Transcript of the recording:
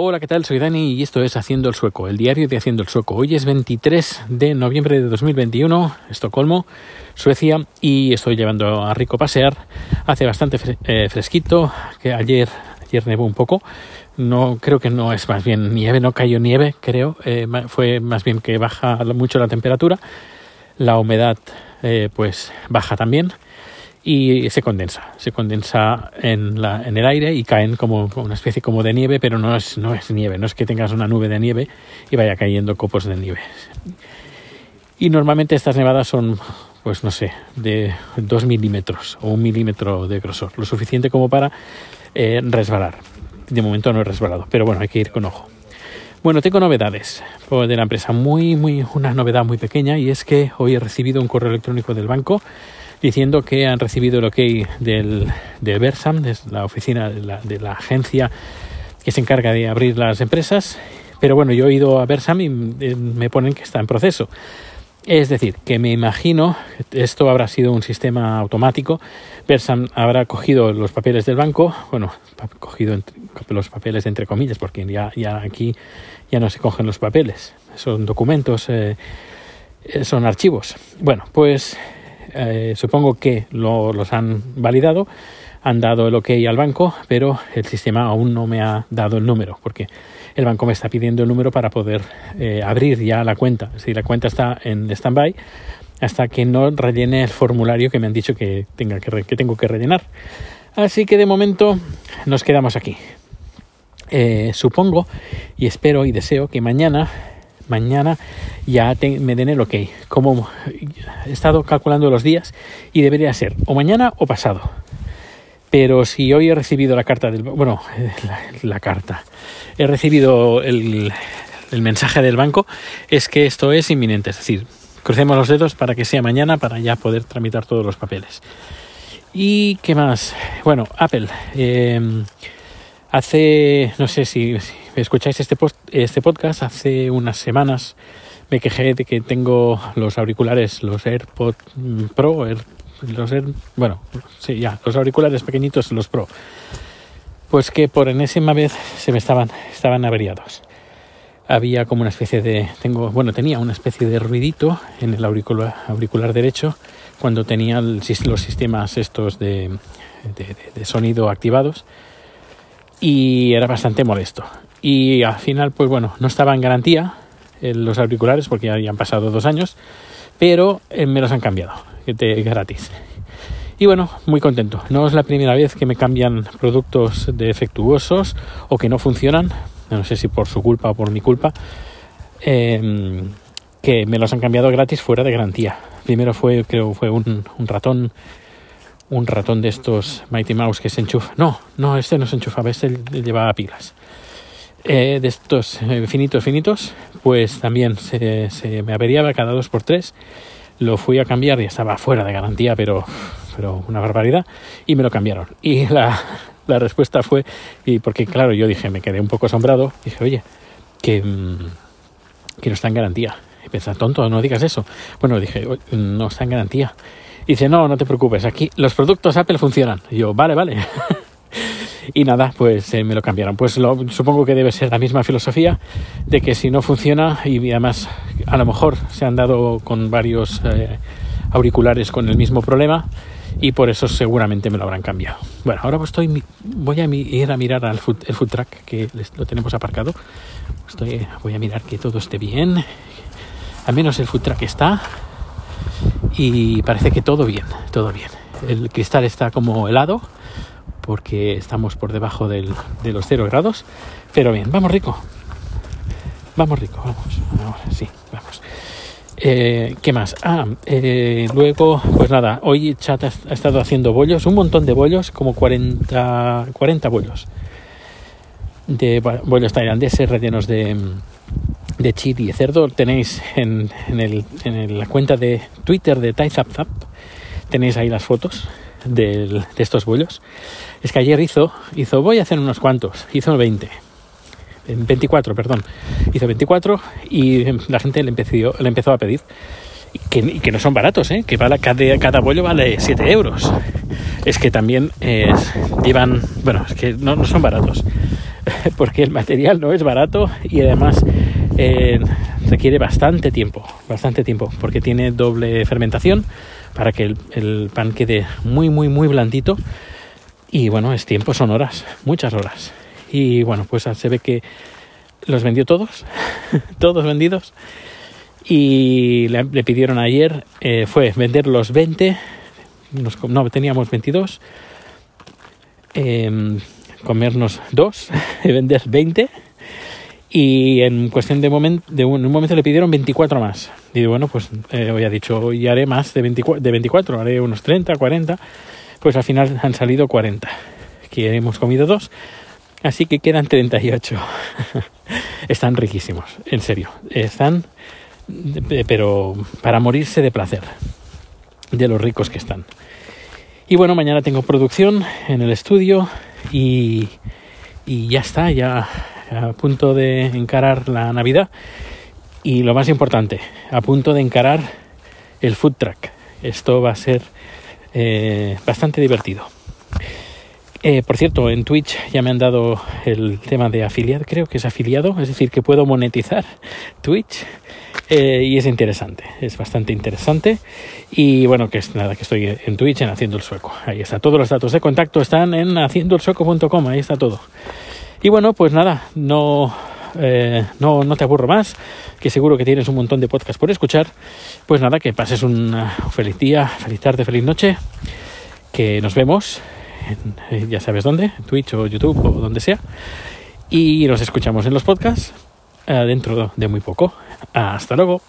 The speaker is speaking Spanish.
Hola, ¿qué tal? Soy Dani y esto es Haciendo el Sueco, el diario de Haciendo el Sueco. Hoy es 23 de noviembre de 2021, Estocolmo, Suecia, y estoy llevando a Rico a pasear. Hace bastante eh, fresquito, que ayer, nevó un poco. No, creo que no es más bien nieve, no cayó nieve, creo. Eh, fue más bien que baja mucho la temperatura. La humedad, eh, pues, baja también y se condensa, se condensa en, la, en el aire y caen como una especie como de nieve, pero no es, no es nieve, no es que tengas una nube de nieve y vaya cayendo copos de nieve. Y normalmente estas nevadas son, pues no sé, de 2 milímetros o un milímetro de grosor, lo suficiente como para eh, resbalar. De momento no he resbalado, pero bueno, hay que ir con ojo. Bueno, tengo novedades de la empresa, muy, muy, una novedad muy pequeña y es que hoy he recibido un correo electrónico del banco diciendo que han recibido el ok del, del Versam, de la oficina de la, de la, agencia que se encarga de abrir las empresas. Pero bueno, yo he ido a Versam y eh, me ponen que está en proceso. Es decir, que me imagino, esto habrá sido un sistema automático, Versam habrá cogido los papeles del banco, bueno, cogido los papeles entre comillas, porque ya, ya aquí ya no se cogen los papeles, son documentos, eh, eh, son archivos. Bueno, pues eh, supongo que los han validado, han dado el ok al banco, pero el sistema aún no me ha dado el número, porque el banco me está pidiendo el número para poder eh, abrir ya la cuenta. Si la cuenta está en stand-by, hasta que no rellene el formulario que me han dicho que, tenga que tengo que rellenar. Así que de momento nos quedamos aquí. Eh, supongo y espero y deseo que mañana mañana ya me den el ok. Como he estado calculando los días y debería ser o mañana o pasado. Pero si hoy he recibido la carta del bueno, la, carta, he recibido el, el mensaje del banco, es que esto es inminente. Es decir, crucemos los dedos para que sea mañana para ya poder tramitar todos los papeles. ¿Y qué más? Bueno, Apple. Eh, Hace, no sé si, escucháis este, este podcast, hace unas semanas me quejé de que tengo los auriculares, los AirPod Pro, los Air, bueno, sí, ya, los auriculares pequeñitos, los Pro. Pues que por enésima vez se me estaban, estaban averiados. Había como una especie de, tengo, bueno, tenía una especie de ruidito en el auricular, auricular derecho cuando tenía los sistemas estos de, de sonido activados y era bastante molesto. Y al final, pues bueno, no estaba en garantía los auriculares porque ya habían pasado dos años, pero eh, me los han cambiado de gratis. Y bueno, muy contento. No es la primera vez que me cambian productos defectuosos o que no funcionan, no sé si por su culpa o por mi culpa, em, que me los han cambiado gratis fuera de garantía. Primero fue, creo, fue un, un ratón un ratón de estos Mighty Mouse que se enchufa. No, no, este no se enchufaba, este llevaba pilas. Eh, de estos eh, finitos, finitos, pues también se, me averiaba cada dos por tres. Lo fui a cambiar y estaba fuera de garantía, pero, pero una barbaridad. Y me lo cambiaron. Y la, la respuesta fue, y porque claro, yo dije, me quedé un poco asombrado. Dije, oye, que, mm, que no está en garantía. Y pensé, tonto, no digas eso. Bueno, dije, no está en garantía dice, no, no te preocupes, aquí los productos Apple funcionan. Y yo, vale, vale. y nada, pues eh, me lo cambiaron. Pues supongo que debe ser la misma filosofía de que si no funciona y además a lo mejor se han dado con varios eh, auriculares con el mismo problema y por eso seguramente me lo habrán cambiado. Bueno, ahora estoy, voy a ir a mirar al food, el food truck que lo tenemos aparcado. Estoy, voy a mirar que todo esté bien. Al menos el food truck está y parece que todo bien, todo bien. El cristal está como helado porque estamos por debajo del, de los 0 grados, pero bien, vamos rico. Vamos rico, vamos. Ahora sí, vamos. Eh, ¿Qué más? Ah, eh, luego, pues nada, hoy Chat ha, estado haciendo bollos, un montón de bollos, como 40, 40 bollos. De bollos tailandeses rellenos de, de chili y cerdo tenéis en, en, la cuenta de Twitter de ThaiZapZap, tenéis ahí las fotos de estos bollos. Es que ayer hizo, hizo, voy a hacer unos cuantos, hizo 20, 24, perdón, hizo 24 y la gente le empezó, le empezó a pedir. Que, que no son baratos, ¿eh? que vale, cada, cada bollo vale 7 euros. Es que también llevan, bueno, es que no, no son baratos. porque el material no es barato y además eh, requiere bastante tiempo, bastante tiempo, porque tiene doble fermentación para que el, pan quede muy, muy, muy blandito. Y bueno, es tiempo, son horas, muchas horas. Y bueno, pues se ve que los vendió todos, todos vendidos. Y le, pidieron ayer, eh, fue vender los 20, no, teníamos 22, em, comernos dos, vender 20 y en cuestión de, momento de un, momento le pidieron 24 más. Y bueno, pues eh, hoy ha dicho, hoy haré más de 24, de 24, haré unos 30, 40. Pues al final han salido 40, que hemos comido dos, así que quedan 38. están riquísimos, en serio, están, pero para morirse de placer, de los ricos que están. Y bueno, mañana tengo producción en el estudio y, y ya está, ya a punto de encarar la Navidad y lo más importante, a punto de encarar el food track. Esto va a ser eh, bastante divertido. Eh, por cierto, en Twitch ya me han dado el tema de afiliado, creo que es afiliado, es decir, que puedo monetizar Twitch eh, y es interesante, es bastante interesante. Y bueno, que es nada, que estoy en Twitch en Haciendo el Sueco. Ahí está, todos los datos de contacto están en haciendoelsueco.com, ahí está todo. Y bueno, pues nada, no, eh, no, no te aburro más, que seguro que tienes un montón de podcasts por escuchar. Pues nada, que pases un feliz día, feliz tarde, feliz noche, que nos vemos, en, eh, ya sabes dónde, Twitch o YouTube o donde sea, y nos escuchamos en los podcasts eh, dentro de muy poco. Hasta luego.